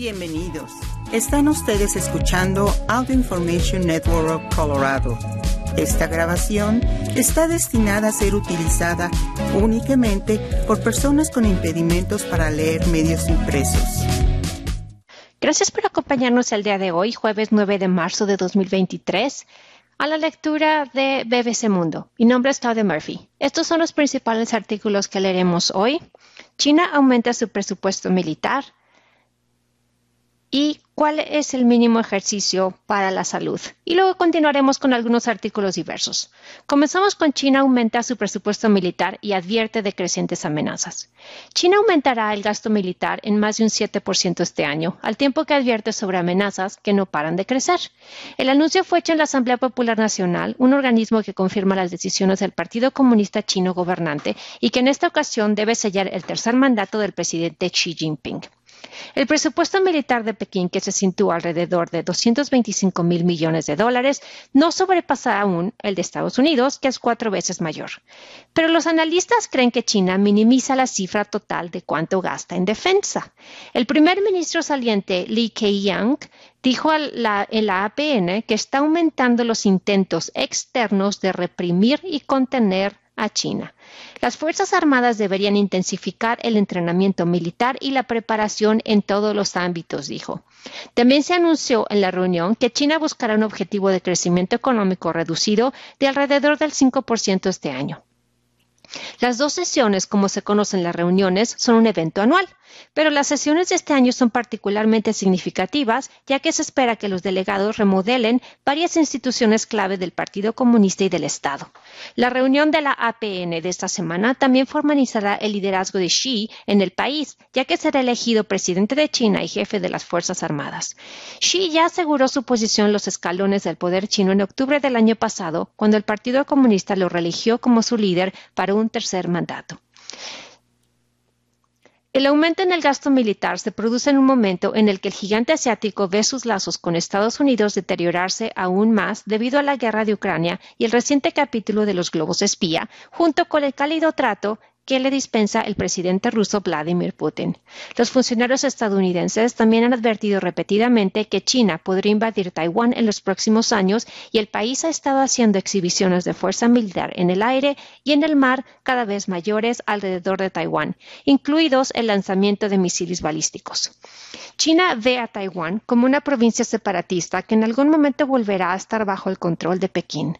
Bienvenidos. Están ustedes escuchando Audio Information Network Colorado. Esta grabación está destinada a ser utilizada únicamente por personas con impedimentos para leer medios impresos. Gracias por acompañarnos el día de hoy, jueves 9 de marzo de 2023, a la lectura de BBC Mundo. Mi nombre es Claudia Murphy. Estos son los principales artículos que leeremos hoy. China aumenta su presupuesto militar y cuál es el mínimo ejercicio para la salud. Y luego continuaremos con algunos artículos diversos. Comenzamos con China aumenta su presupuesto militar y advierte de crecientes amenazas. China aumentará el gasto militar en más de un 7% este año, al tiempo que advierte sobre amenazas que no paran de crecer. El anuncio fue hecho en la Asamblea Popular Nacional, un organismo que confirma las decisiones del Partido Comunista Chino gobernante y que en esta ocasión debe sellar el tercer mandato del presidente Xi Jinping. El presupuesto militar de Pekín, que se sitúa alrededor de 225 mil millones de dólares, no sobrepasa aún el de Estados Unidos, que es cuatro veces mayor. Pero los analistas creen que China minimiza la cifra total de cuánto gasta en defensa. El primer ministro saliente, Li Keqiang, dijo en la APN que está aumentando los intentos externos de reprimir y contener a China. Las Fuerzas Armadas deberían intensificar el entrenamiento militar y la preparación en todos los ámbitos, dijo. También se anunció en la reunión que China buscará un objetivo de crecimiento económico reducido de alrededor del 5% este año. Las dos sesiones, como se conocen las reuniones, son un evento anual, pero las sesiones de este año son particularmente significativas, ya que se espera que los delegados remodelen varias instituciones clave del Partido Comunista y del Estado. La reunión de la APN de esta semana también formalizará el liderazgo de Xi en el país, ya que será elegido presidente de China y jefe de las Fuerzas Armadas. Xi ya aseguró su posición en los escalones del poder chino en octubre del año pasado, cuando el Partido Comunista lo religió como su líder para un tercer mandato. El aumento en el gasto militar se produce en un momento en el que el gigante asiático ve sus lazos con Estados Unidos deteriorarse aún más debido a la guerra de Ucrania y el reciente capítulo de los globos espía, junto con el cálido trato que le dispensa el presidente ruso Vladimir Putin. Los funcionarios estadounidenses también han advertido repetidamente que China podría invadir Taiwán en los próximos años y el país ha estado haciendo exhibiciones de fuerza militar en el aire y en el mar cada vez mayores alrededor de Taiwán, incluidos el lanzamiento de misiles balísticos. China ve a Taiwán como una provincia separatista que en algún momento volverá a estar bajo el control de Pekín.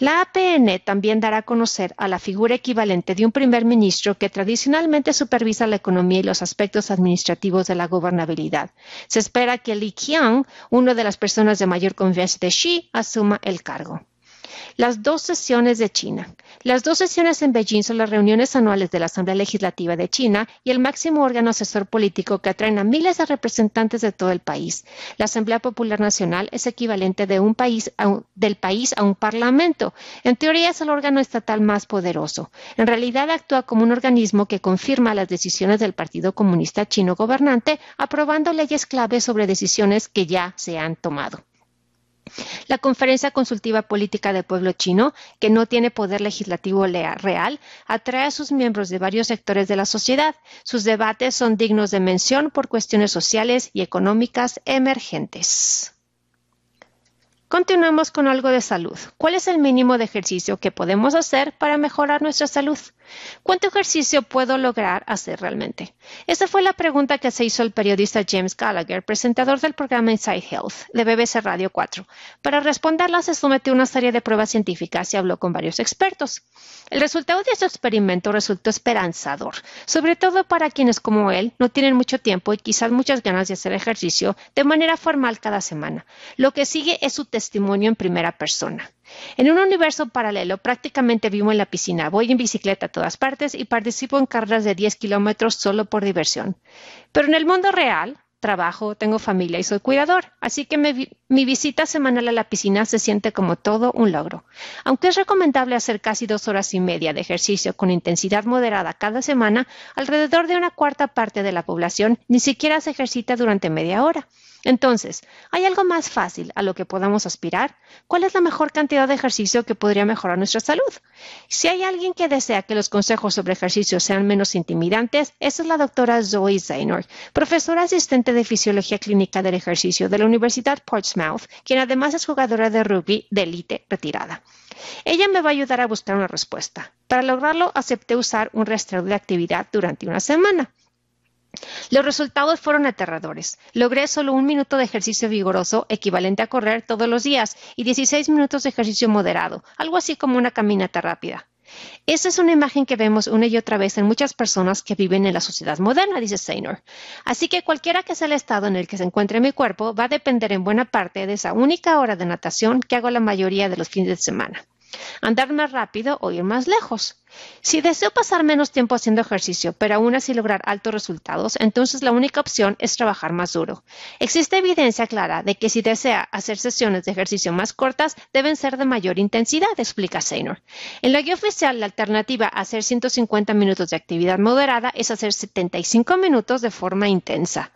La APN también dará a conocer a la figura equivalente de un primer ministro que tradicionalmente supervisa la economía y los aspectos administrativos de la gobernabilidad. Se espera que Li Qiang, una de las personas de mayor confianza de Xi, asuma el cargo. Las dos sesiones de China. Las dos sesiones en Beijing son las reuniones anuales de la Asamblea Legislativa de China y el máximo órgano asesor político que atraen a miles de representantes de todo el país. La Asamblea Popular Nacional es equivalente de un país del país a un parlamento. En teoría es el órgano estatal más poderoso. En realidad actúa como un organismo que confirma las decisiones del Partido Comunista Chino gobernante, aprobando leyes clave sobre decisiones que ya se han tomado. La Conferencia Consultiva Política del Pueblo Chino, que no tiene poder legislativo real, atrae a sus miembros de varios sectores de la sociedad. Sus debates son dignos de mención por cuestiones sociales y económicas emergentes. Continuemos con algo de salud. ¿Cuál es el mínimo de ejercicio que podemos hacer para mejorar nuestra salud? ¿Cuánto ejercicio puedo lograr hacer realmente? Esa fue la pregunta que se hizo el periodista James Gallagher, presentador del programa Inside Health de BBC Radio 4. Para responderla se sometió a una serie de pruebas científicas y habló con varios expertos. El resultado de este experimento resultó esperanzador, sobre todo para quienes como él no tienen mucho tiempo y quizás muchas ganas de hacer ejercicio de manera formal cada semana. Lo que sigue es su testimonio en primera persona. En un universo paralelo, prácticamente vivo en la piscina, voy en bicicleta a todas partes y participo en carreras de 10 kilómetros solo por diversión. Pero en el mundo real, trabajo, tengo familia y soy cuidador, así que mi, visita semanal a la piscina se siente como todo un logro. Aunque es recomendable hacer casi dos horas y media de ejercicio con intensidad moderada cada semana, alrededor de una cuarta parte de la población ni siquiera se ejercita durante media hora. Entonces, ¿hay algo más fácil a lo que podamos aspirar? ¿Cuál es la mejor cantidad de ejercicio que podría mejorar nuestra salud? Si hay alguien que desea que los consejos sobre ejercicio sean menos intimidantes, esa es la doctora Zoe Zaynor, profesora asistente de fisiología clínica del ejercicio de la Universidad Portsmouth, quien además es jugadora de rugby de élite retirada. Ella me va a ayudar a buscar una respuesta. Para lograrlo, acepté usar un rastreador de actividad durante una semana. Los resultados fueron aterradores. Logré solo un minuto de ejercicio vigoroso, equivalente a correr todos los días, y 16 minutos de ejercicio moderado, algo así como una caminata rápida. Esa es una imagen que vemos una y otra vez en muchas personas que viven en la sociedad moderna, dice Seynor. Así que cualquiera que sea el estado en el que se encuentre mi cuerpo va a depender en buena parte de esa única hora de natación que hago la mayoría de los fines de semana andar más rápido o ir más lejos. Si deseo pasar menos tiempo haciendo ejercicio, pero aún así lograr altos resultados, entonces la única opción es trabajar más duro. Existe evidencia clara de que si desea hacer sesiones de ejercicio más cortas, deben ser de mayor intensidad, explica Seynor. En la guía oficial, la alternativa a hacer 150 minutos de actividad moderada es hacer 75 minutos de forma intensa.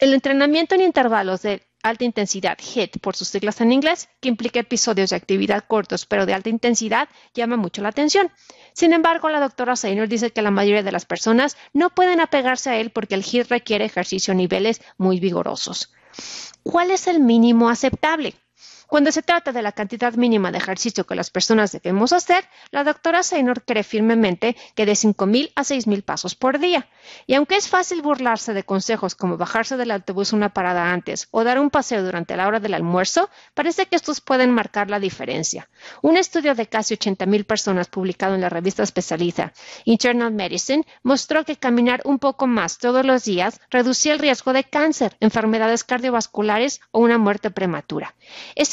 El entrenamiento en intervalos de alta intensidad, HIT por sus siglas en inglés, que implica episodios de actividad cortos pero de alta intensidad, llama mucho la atención. Sin embargo, la doctora Seynor dice que la mayoría de las personas no pueden apegarse a él porque el HIT requiere ejercicio a niveles muy vigorosos. ¿Cuál es el mínimo aceptable? Cuando se trata de la cantidad mínima de ejercicio que las personas debemos hacer, la doctora Seynor cree firmemente que de 5.000 a 6.000 pasos por día. Y aunque es fácil burlarse de consejos como bajarse del autobús una parada antes o dar un paseo durante la hora del almuerzo, parece que estos pueden marcar la diferencia. Un estudio de casi 80.000 personas publicado en la revista especializa Internal Medicine mostró que caminar un poco más todos los días reducía el riesgo de cáncer, enfermedades cardiovasculares o una muerte prematura.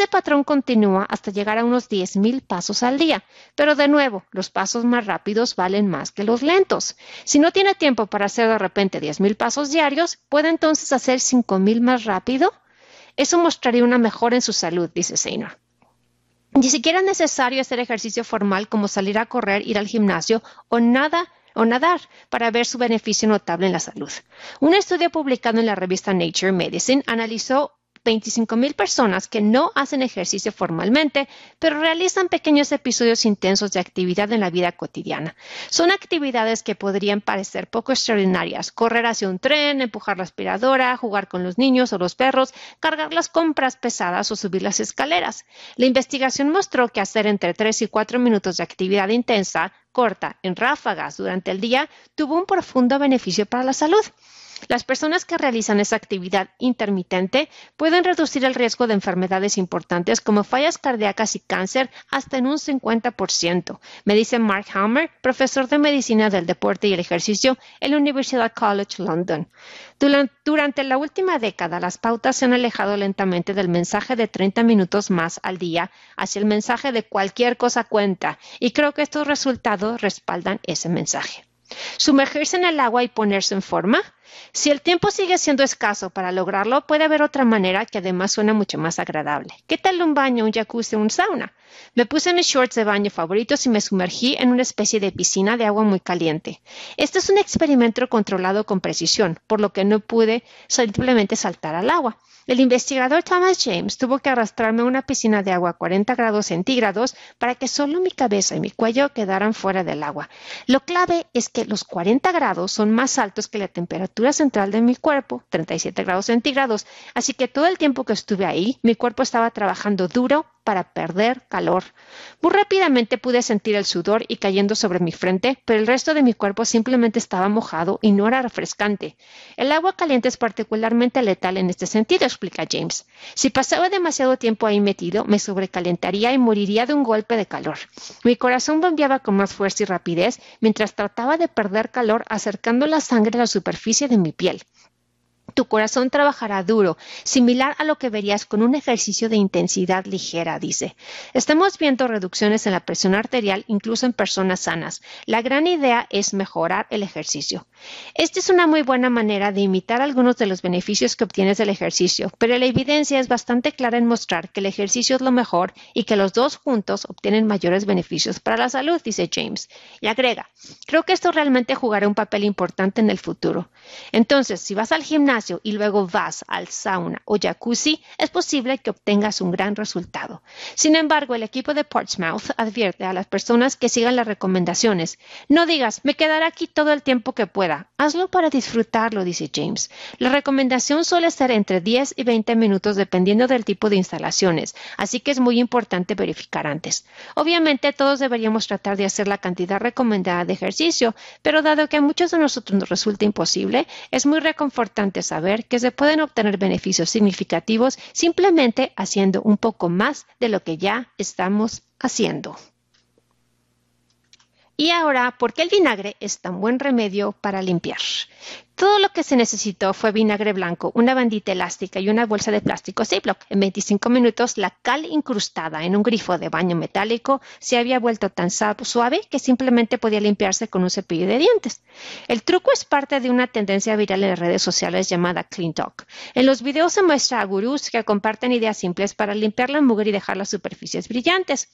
Ese patrón continúa hasta llegar a unos 10.000 pasos al día, pero de nuevo, los pasos más rápidos valen más que los lentos. Si no tiene tiempo para hacer de repente 10.000 pasos diarios, ¿puede entonces hacer 5.000 más rápido? Eso mostraría una mejora en su salud, dice Seynor. Ni siquiera es necesario hacer ejercicio formal como salir a correr, ir al gimnasio o nada o nadar para ver su beneficio notable en la salud. Un estudio publicado en la revista Nature Medicine analizó 25 mil personas que no hacen ejercicio formalmente, pero realizan pequeños episodios intensos de actividad en la vida cotidiana. Son actividades que podrían parecer poco extraordinarias, correr hacia un tren, empujar la aspiradora, jugar con los niños o los perros, cargar las compras pesadas o subir las escaleras. La investigación mostró que hacer entre 3 y 4 minutos de actividad intensa, corta, en ráfagas durante el día, tuvo un profundo beneficio para la salud. Las personas que realizan esa actividad intermitente pueden reducir el riesgo de enfermedades importantes como fallas cardíacas y cáncer hasta en un 50%, me dice Mark Hammer, profesor de medicina del deporte y el ejercicio en la Universidad College London. Durante la última década, las pautas se han alejado lentamente del mensaje de 30 minutos más al día hacia el mensaje de cualquier cosa cuenta, y creo que estos resultados respaldan ese mensaje. Sumergirse en el agua y ponerse en forma. Si el tiempo sigue siendo escaso para lograrlo, puede haber otra manera que además suena mucho más agradable. ¿Qué tal un baño, un jacuzzi o un sauna? Me puse mis shorts de baño favoritos y me sumergí en una especie de piscina de agua muy caliente. Este es un experimento controlado con precisión, por lo que no pude simplemente saltar al agua. El investigador Thomas James tuvo que arrastrarme a una piscina de agua a 40 grados centígrados para que solo mi cabeza y mi cuello quedaran fuera del agua. Lo clave es que los 40 grados son más altos que la temperatura central de mi cuerpo, 37 grados centígrados, así que todo el tiempo que estuve ahí, mi cuerpo estaba trabajando duro para perder calor. Muy rápidamente pude sentir el sudor y cayendo sobre mi frente, pero el resto de mi cuerpo simplemente estaba mojado y no era refrescante. El agua caliente es particularmente letal en este sentido, explica James. Si pasaba demasiado tiempo ahí metido, me sobrecalentaría y moriría de un golpe de calor. Mi corazón bombeaba con más fuerza y rapidez mientras trataba de perder calor acercando la sangre a la superficie de mi piel. Tu corazón trabajará duro, similar a lo que verías con un ejercicio de intensidad ligera, dice. Estamos viendo reducciones en la presión arterial incluso en personas sanas. La gran idea es mejorar el ejercicio. Esta es una muy buena manera de imitar algunos de los beneficios que obtienes del ejercicio, pero la evidencia es bastante clara en mostrar que el ejercicio es lo mejor y que los dos juntos obtienen mayores beneficios para la salud, dice James. Y agrega, creo que esto realmente jugará un papel importante en el futuro. Entonces, si vas al gimnasio, y luego vas al sauna o jacuzzi, es posible que obtengas un gran resultado. Sin embargo, el equipo de Portsmouth advierte a las personas que sigan las recomendaciones. No digas, me quedaré aquí todo el tiempo que pueda. Hazlo para disfrutarlo, dice James. La recomendación suele ser entre 10 y 20 minutos dependiendo del tipo de instalaciones, así que es muy importante verificar antes. Obviamente todos deberíamos tratar de hacer la cantidad recomendada de ejercicio, pero dado que a muchos de nosotros nos resulta imposible, es muy reconfortante saber que se pueden obtener beneficios significativos simplemente haciendo un poco más de lo que ya estamos haciendo. Y ahora, ¿por qué el vinagre es tan buen remedio para limpiar? Todo lo que se necesitó fue vinagre blanco, una bandita elástica y una bolsa de plástico Ziploc. En 25 minutos, la cal incrustada en un grifo de baño metálico se había vuelto tan suave que simplemente podía limpiarse con un cepillo de dientes. El truco es parte de una tendencia viral en las redes sociales llamada Clean Talk. En los videos se muestra a gurús que comparten ideas simples para limpiar la mugre y dejar las superficies brillantes.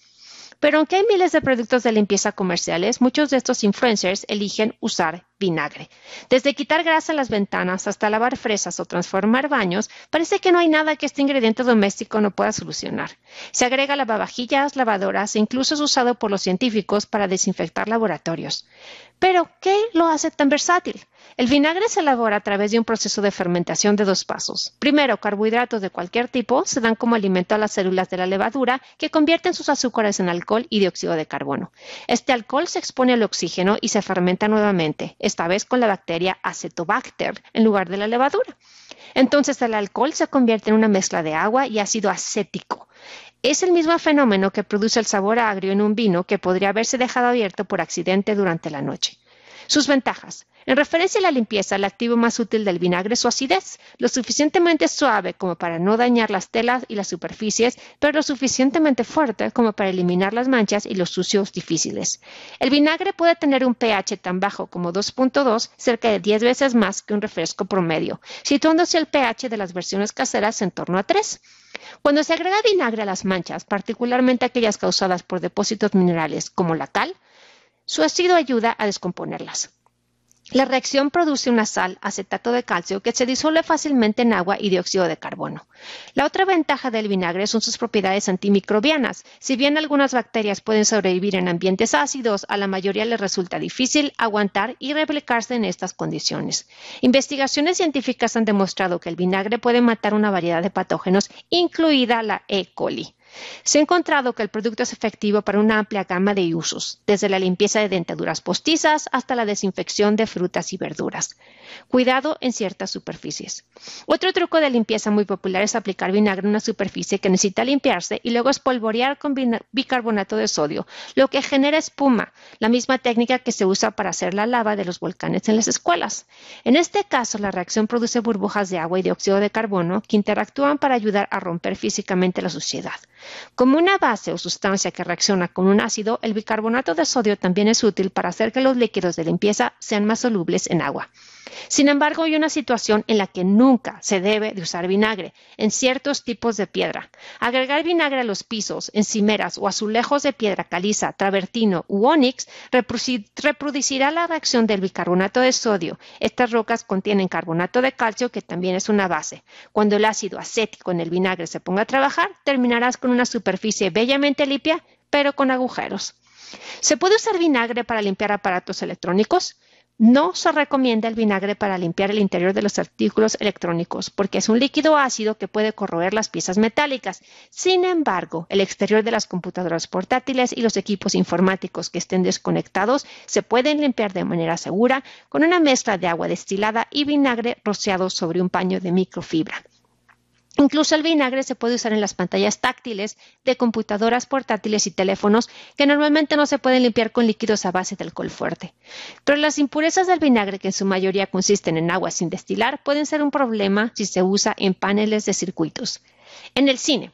Pero aunque hay miles de productos de limpieza comerciales, muchos de estos influencers eligen usar vinagre. Desde quitar grasa en las ventanas hasta lavar fresas o transformar baños, parece que no hay nada que este ingrediente doméstico no pueda solucionar. Se agrega a lavavajillas, lavadoras e incluso es usado por los científicos para desinfectar laboratorios. Pero, ¿qué lo hace tan versátil? El vinagre se elabora a través de un proceso de fermentación de dos pasos. Primero, carbohidratos de cualquier tipo se dan como alimento a las células de la levadura que convierten sus azúcares en alcohol y dióxido de carbono. Este alcohol se expone al oxígeno y se fermenta nuevamente, esta vez con la bacteria Acetobacter en lugar de la levadura. Entonces el alcohol se convierte en una mezcla de agua y ácido acético. Es el mismo fenómeno que produce el sabor agrio en un vino que podría haberse dejado abierto por accidente durante la noche. Sus ventajas. En referencia a la limpieza, el activo más útil del vinagre es su acidez, lo suficientemente suave como para no dañar las telas y las superficies, pero lo suficientemente fuerte como para eliminar las manchas y los sucios difíciles. El vinagre puede tener un pH tan bajo como 2.2, cerca de 10 veces más que un refresco promedio, situándose el pH de las versiones caseras en torno a 3. Cuando se agrega vinagre a las manchas, particularmente aquellas causadas por depósitos minerales como la cal, su ácido ayuda a descomponerlas. La reacción produce una sal, acetato de calcio, que se disuelve fácilmente en agua y dióxido de carbono. La otra ventaja del vinagre son sus propiedades antimicrobianas. Si bien algunas bacterias pueden sobrevivir en ambientes ácidos, a la mayoría les resulta difícil aguantar y replicarse en estas condiciones. Investigaciones científicas han demostrado que el vinagre puede matar una variedad de patógenos, incluida la E. coli. Se ha encontrado que el producto es efectivo para una amplia gama de usos, desde la limpieza de dentaduras postizas hasta la desinfección de frutas y verduras. Cuidado en ciertas superficies. Otro truco de limpieza muy popular es aplicar vinagre en una superficie que necesita limpiarse y luego espolvorear con bicarbonato de sodio, lo que genera espuma, la misma técnica que se usa para hacer la lava de los volcanes en las escuelas. En este caso, la reacción produce burbujas de agua y dióxido de carbono que interactúan para ayudar a romper físicamente la suciedad. Como una base o sustancia que reacciona con un ácido, el bicarbonato de sodio también es útil para hacer que los líquidos de limpieza sean más solubles en agua. Sin embargo, hay una situación en la que nunca se debe de usar vinagre, en ciertos tipos de piedra. Agregar vinagre a los pisos, encimeras o azulejos de piedra caliza, travertino u ónix reproducirá la reacción del bicarbonato de sodio. Estas rocas contienen carbonato de calcio, que también es una base. Cuando el ácido acético en el vinagre se ponga a trabajar, terminarás con una superficie bellamente limpia, pero con agujeros. ¿Se puede usar vinagre para limpiar aparatos electrónicos? No se recomienda el vinagre para limpiar el interior de los artículos electrónicos porque es un líquido ácido que puede corroer las piezas metálicas. Sin embargo, el exterior de las computadoras portátiles y los equipos informáticos que estén desconectados se pueden limpiar de manera segura con una mezcla de agua destilada y vinagre rociado sobre un paño de microfibra. Incluso el vinagre se puede usar en las pantallas táctiles de computadoras portátiles y teléfonos que normalmente no se pueden limpiar con líquidos a base de alcohol fuerte. Pero las impurezas del vinagre, que en su mayoría consisten en agua sin destilar, pueden ser un problema si se usa en paneles de circuitos. En el cine,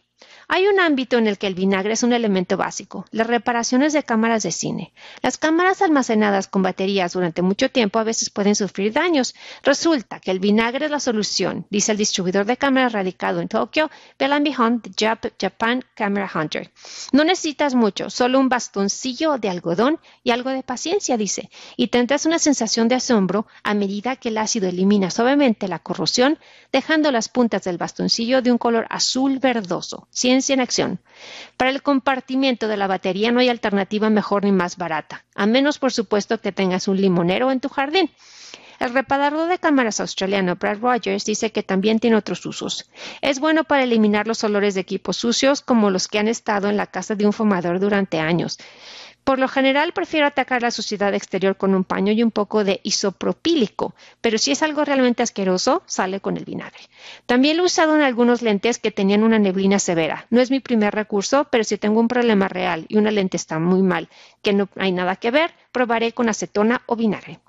Hay un ámbito en el que el vinagre es un elemento básico, las reparaciones de cámaras de cine. Las cámaras almacenadas con baterías durante mucho tiempo a veces pueden sufrir daños. Resulta que el vinagre es la solución, dice el distribuidor de cámaras radicado en Tokio, Bell Beyond Japan Camera Hunter. No necesitas mucho, solo un bastoncillo de algodón y algo de paciencia, dice, y tendrás una sensación de asombro a medida que el ácido elimina suavemente la corrosión, dejando las puntas del bastoncillo de un color azul verdoso. En acción. Para el compartimiento de la batería no hay alternativa mejor ni más barata, a menos por supuesto que tengas un limonero en tu jardín. El reparador de cámaras australiano Brad Rogers dice que también tiene otros usos. Es bueno para eliminar los olores de equipos sucios como los que han estado en la casa de un fumador durante años. Por lo general prefiero atacar la suciedad exterior con un paño y un poco de isopropílico, pero si es algo realmente asqueroso, sale con el vinagre. También lo he usado en algunos lentes que tenían una neblina severa. No es mi primer recurso, pero si tengo un problema real y una lente está muy mal, que no hay nada que ver, probaré con acetona o vinagre.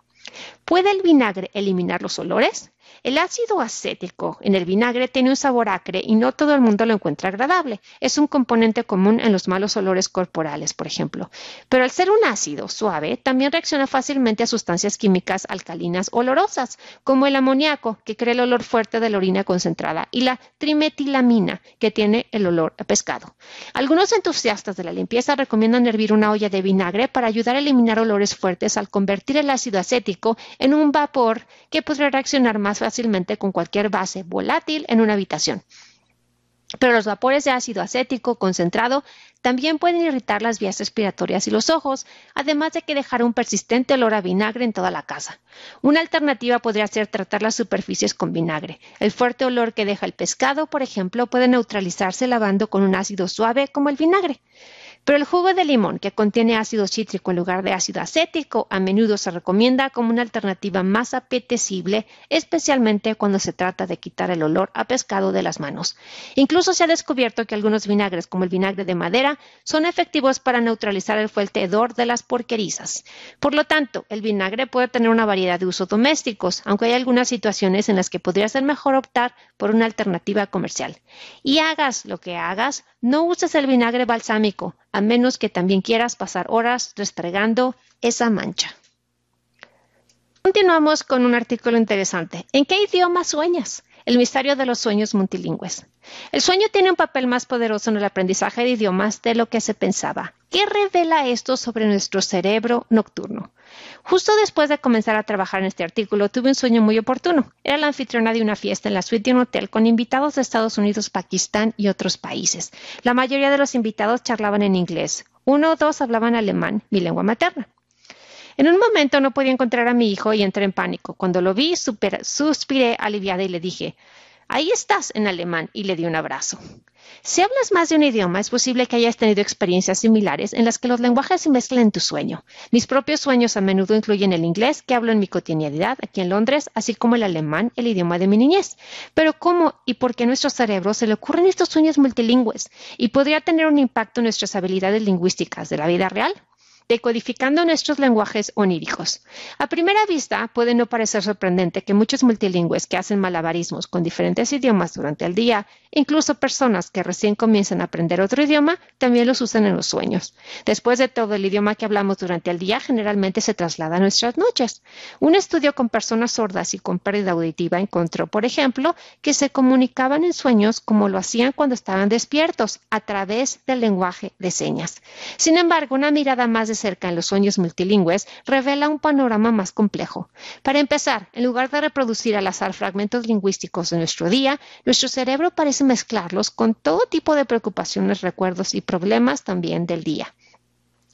¿Puede el vinagre eliminar los olores? El ácido acético en el vinagre tiene un sabor acre y no todo el mundo lo encuentra agradable. Es un componente común en los malos olores corporales, por ejemplo. Pero al ser un ácido suave, también reacciona fácilmente a sustancias químicas alcalinas olorosas, como el amoníaco, que crea el olor fuerte de la orina concentrada, y la trimetilamina, que tiene el olor a pescado. Algunos entusiastas de la limpieza recomiendan hervir una olla de vinagre para ayudar a eliminar olores fuertes al convertir el ácido acético en un vapor que podría reaccionar más fácilmente fácilmente con cualquier base volátil en una habitación. Pero los vapores de ácido acético concentrado también pueden irritar las vías respiratorias y los ojos, además de que dejar un persistente olor a vinagre en toda la casa. Una alternativa podría ser tratar las superficies con vinagre. El fuerte olor que deja el pescado, por ejemplo, puede neutralizarse lavando con un ácido suave como el vinagre. Pero el jugo de limón, que contiene ácido cítrico en lugar de ácido acético, a menudo se recomienda como una alternativa más apetecible, especialmente cuando se trata de quitar el olor a pescado de las manos. Incluso se ha descubierto que algunos vinagres, como el vinagre de madera, son efectivos para neutralizar el fuerte hedor de las porquerizas. Por lo tanto, el vinagre puede tener una variedad de usos domésticos, aunque hay algunas situaciones en las que podría ser mejor optar por una alternativa comercial. Y hagas lo que hagas, no uses el vinagre balsámico, a menos que también quieras pasar horas restregando esa mancha. Continuamos con un artículo interesante. ¿En qué idioma sueñas? El misterio de los sueños multilingües. El sueño tiene un papel más poderoso en el aprendizaje de idiomas de lo que se pensaba. ¿Qué revela esto sobre nuestro cerebro nocturno? Justo después de comenzar a trabajar en este artículo, tuve un sueño muy oportuno. Era la anfitriona de una fiesta en la suite de un hotel con invitados de Estados Unidos, Pakistán y otros países. La mayoría de los invitados charlaban en inglés. Uno o dos hablaban alemán, mi lengua materna. En un momento no podía encontrar a mi hijo y entré en pánico. Cuando lo vi, suspiré aliviada y le dije, Ahí estás en alemán y le di un abrazo. Si hablas más de un idioma, es posible que hayas tenido experiencias similares en las que los lenguajes se mezclan en tu sueño. Mis propios sueños a menudo incluyen el inglés, que hablo en mi cotidianidad aquí en Londres, así como el alemán, el idioma de mi niñez. Pero ¿cómo y por qué a nuestro cerebro se le ocurren estos sueños multilingües? ¿Y podría tener un impacto en nuestras habilidades lingüísticas de la vida real? Decodificando nuestros lenguajes oníricos. A primera vista, puede no parecer sorprendente que muchos multilingües que hacen malabarismos con diferentes idiomas durante el día, incluso personas que recién comienzan a aprender otro idioma, también los usan en los sueños. Después de todo, el idioma que hablamos durante el día generalmente se traslada a nuestras noches. Un estudio con personas sordas y con pérdida auditiva encontró, por ejemplo, que se comunicaban en sueños como lo hacían cuando estaban despiertos, a través del lenguaje de señas. Sin embargo, una mirada más cerca en los sueños multilingües revela un panorama más complejo. Para empezar, en lugar de reproducir al azar fragmentos lingüísticos de nuestro día, nuestro cerebro parece mezclarlos con todo tipo de preocupaciones, recuerdos y problemas también del día.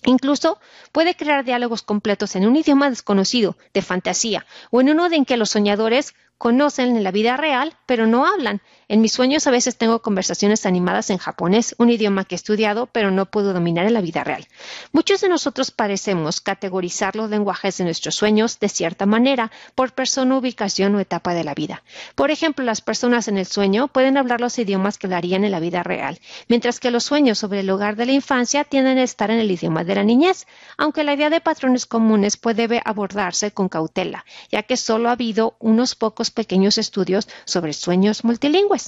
Incluso puede crear diálogos completos en un idioma desconocido, de fantasía, o en uno en que los soñadores conocen en la vida real, pero no hablan. En mis sueños a veces tengo conversaciones animadas en japonés, un idioma que he estudiado, pero no puedo dominar en la vida real. Muchos de nosotros parecemos categorizar los lenguajes de nuestros sueños de cierta manera, por persona, ubicación o etapa de la vida. Por ejemplo, las personas en el sueño pueden hablar los idiomas que hablarían en la vida real, mientras que los sueños sobre el hogar de la infancia tienden a estar en el idioma de la niñez, aunque la idea de patrones comunes puede abordarse con cautela, ya que solo ha habido unos pocos pequeños estudios sobre sueños multilingües.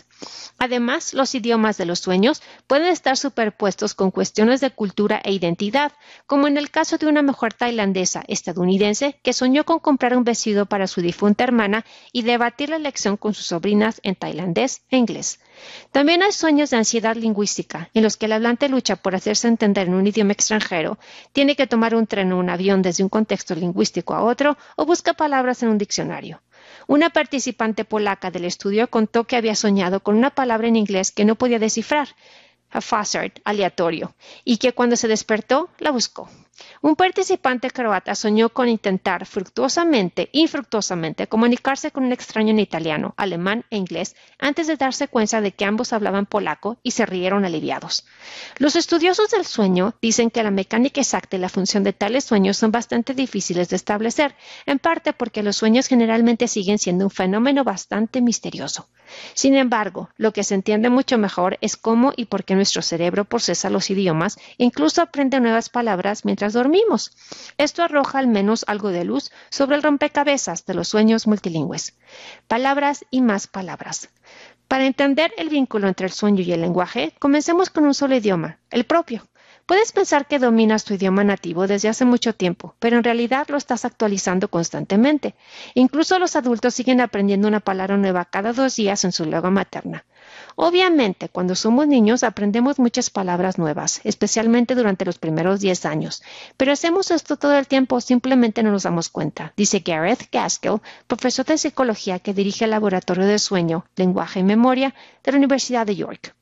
Además, los idiomas de los sueños pueden estar superpuestos con cuestiones de cultura e identidad, como en el caso de una mujer tailandesa estadounidense que soñó con comprar un vestido para su difunta hermana y debatir la elección con sus sobrinas en tailandés e inglés. También hay sueños de ansiedad lingüística, en los que el hablante lucha por hacerse entender en un idioma extranjero, tiene que tomar un tren o un avión desde un contexto lingüístico a otro o busca palabras en un diccionario. Una participante polaca del estudio contó que había soñado con una palabra en inglés que no podía descifrar, a hazard aleatorio, y que cuando se despertó la buscó. Un participante croata soñó con intentar fructuosamente, infructuosamente, comunicarse con un extraño en italiano, alemán e inglés antes de darse cuenta de que ambos hablaban polaco y se rieron aliviados. Los estudiosos del sueño dicen que la mecánica exacta y la función de tales sueños son bastante difíciles de establecer, en parte porque los sueños generalmente siguen siendo un fenómeno bastante misterioso. Sin embargo, lo que se entiende mucho mejor es cómo y por qué nuestro cerebro procesa los idiomas e incluso aprende nuevas palabras mientras dormimos. Esto arroja al menos algo de luz sobre el rompecabezas de los sueños multilingües. Palabras y más palabras. Para entender el vínculo entre el sueño y el lenguaje, comencemos con un solo idioma, el propio. Puedes pensar que dominas tu idioma nativo desde hace mucho tiempo, pero en realidad lo estás actualizando constantemente. Incluso los adultos siguen aprendiendo una palabra nueva cada dos días en su lengua materna. Obviamente, cuando somos niños aprendemos muchas palabras nuevas, especialmente durante los primeros 10 años, pero hacemos esto todo el tiempo, simplemente no nos damos cuenta, dice Gareth Gaskell, profesor de psicología que dirige el Laboratorio de Sueño, Lenguaje y Memoria de la Universidad de York.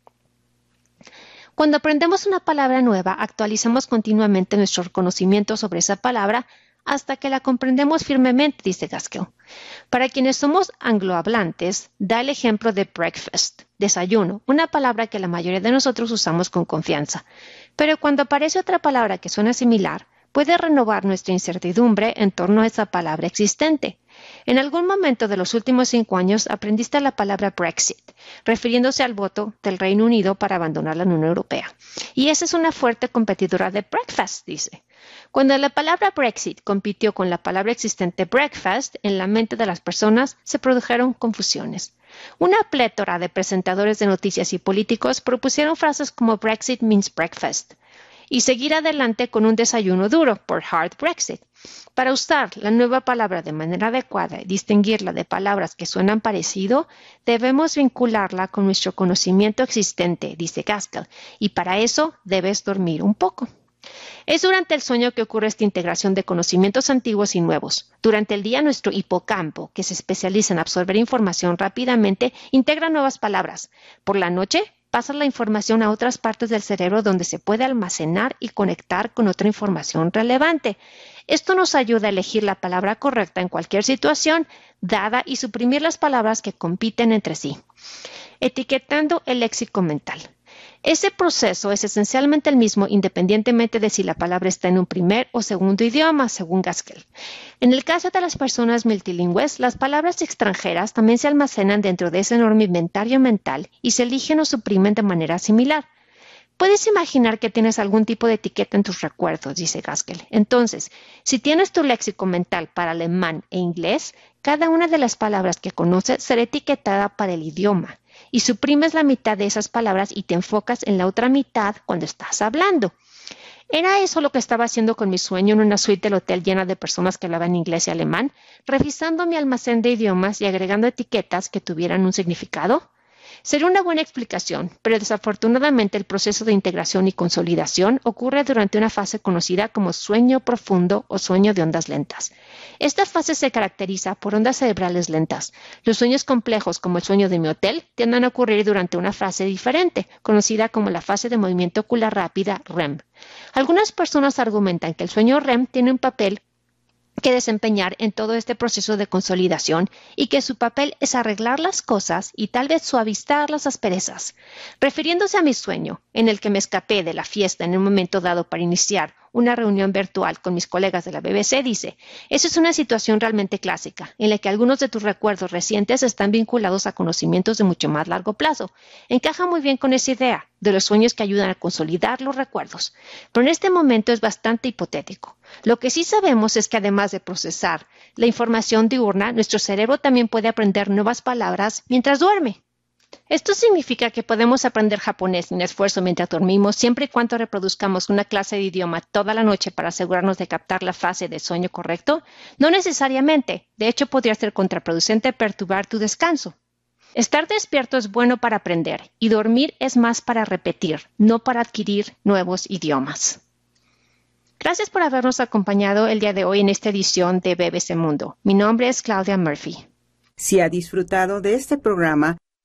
Cuando aprendemos una palabra nueva, actualizamos continuamente nuestro conocimiento sobre esa palabra hasta que la comprendemos firmemente, dice Gaskell. Para quienes somos anglohablantes, da el ejemplo de breakfast, desayuno, una palabra que la mayoría de nosotros usamos con confianza. Pero cuando aparece otra palabra que suena similar, puede renovar nuestra incertidumbre en torno a esa palabra existente. En algún momento de los últimos cinco años aprendiste la palabra Brexit, refiriéndose al voto del Reino Unido para abandonar la Unión Europea. Y esa es una fuerte competidora de breakfast, dice. Cuando la palabra Brexit compitió con la palabra existente breakfast, en la mente de las personas se produjeron confusiones. Una plétora de presentadores de noticias y políticos propusieron frases como Brexit means breakfast y seguir adelante con un desayuno duro por hard Brexit. Para usar la nueva palabra de manera adecuada y distinguirla de palabras que suenan parecido, debemos vincularla con nuestro conocimiento existente, dice Gaskell, y para eso debes dormir un poco. Es durante el sueño que ocurre esta integración de conocimientos antiguos y nuevos. Durante el día nuestro hipocampo, que se especializa en absorber información rápidamente, integra nuevas palabras. Por la noche pasa la información a otras partes del cerebro donde se puede almacenar y conectar con otra información relevante. Esto nos ayuda a elegir la palabra correcta en cualquier situación dada y suprimir las palabras que compiten entre sí. Etiquetando el léxico mental. Ese proceso es esencialmente el mismo independientemente de si la palabra está en un primer o segundo idioma, según Gaskell. En el caso de las personas multilingües, las palabras extranjeras también se almacenan dentro de ese enorme inventario mental y se eligen o suprimen de manera similar. Puedes imaginar que tienes algún tipo de etiqueta en tus recuerdos, dice Gaskell. Entonces, si tienes tu léxico mental para alemán e inglés, cada una de las palabras que conoces será etiquetada para el idioma y suprimes la mitad de esas palabras y te enfocas en la otra mitad cuando estás hablando. Era eso lo que estaba haciendo con mi sueño en una suite del hotel llena de personas que hablaban inglés y alemán, revisando mi almacén de idiomas y agregando etiquetas que tuvieran un significado. Sería una buena explicación, pero desafortunadamente el proceso de integración y consolidación ocurre durante una fase conocida como sueño profundo o sueño de ondas lentas. Esta fase se caracteriza por ondas cerebrales lentas. Los sueños complejos, como el sueño de mi hotel, tienden a ocurrir durante una fase diferente, conocida como la fase de movimiento ocular rápida REM. Algunas personas argumentan que el sueño REM tiene un papel que desempeñar en todo este proceso de consolidación y que su papel es arreglar las cosas y tal vez suavizar las asperezas. Refiriéndose a mi sueño, en el que me escapé de la fiesta en un momento dado para iniciar una reunión virtual con mis colegas de la BBC, dice, eso es una situación realmente clásica, en la que algunos de tus recuerdos recientes están vinculados a conocimientos de mucho más largo plazo. Encaja muy bien con esa idea de los sueños que ayudan a consolidar los recuerdos, pero en este momento es bastante hipotético. Lo que sí sabemos es que además de procesar la información diurna, nuestro cerebro también puede aprender nuevas palabras mientras duerme. Esto significa que podemos aprender japonés sin esfuerzo mientras dormimos siempre y cuando reproduzcamos una clase de idioma toda la noche para asegurarnos de captar la fase de sueño correcto. No necesariamente. De hecho, podría ser contraproducente perturbar tu descanso. Estar despierto es bueno para aprender y dormir es más para repetir, no para adquirir nuevos idiomas. Gracias por habernos acompañado el día de hoy en esta edición de BBC Mundo. Mi nombre es Claudia Murphy. Si ha disfrutado de este programa,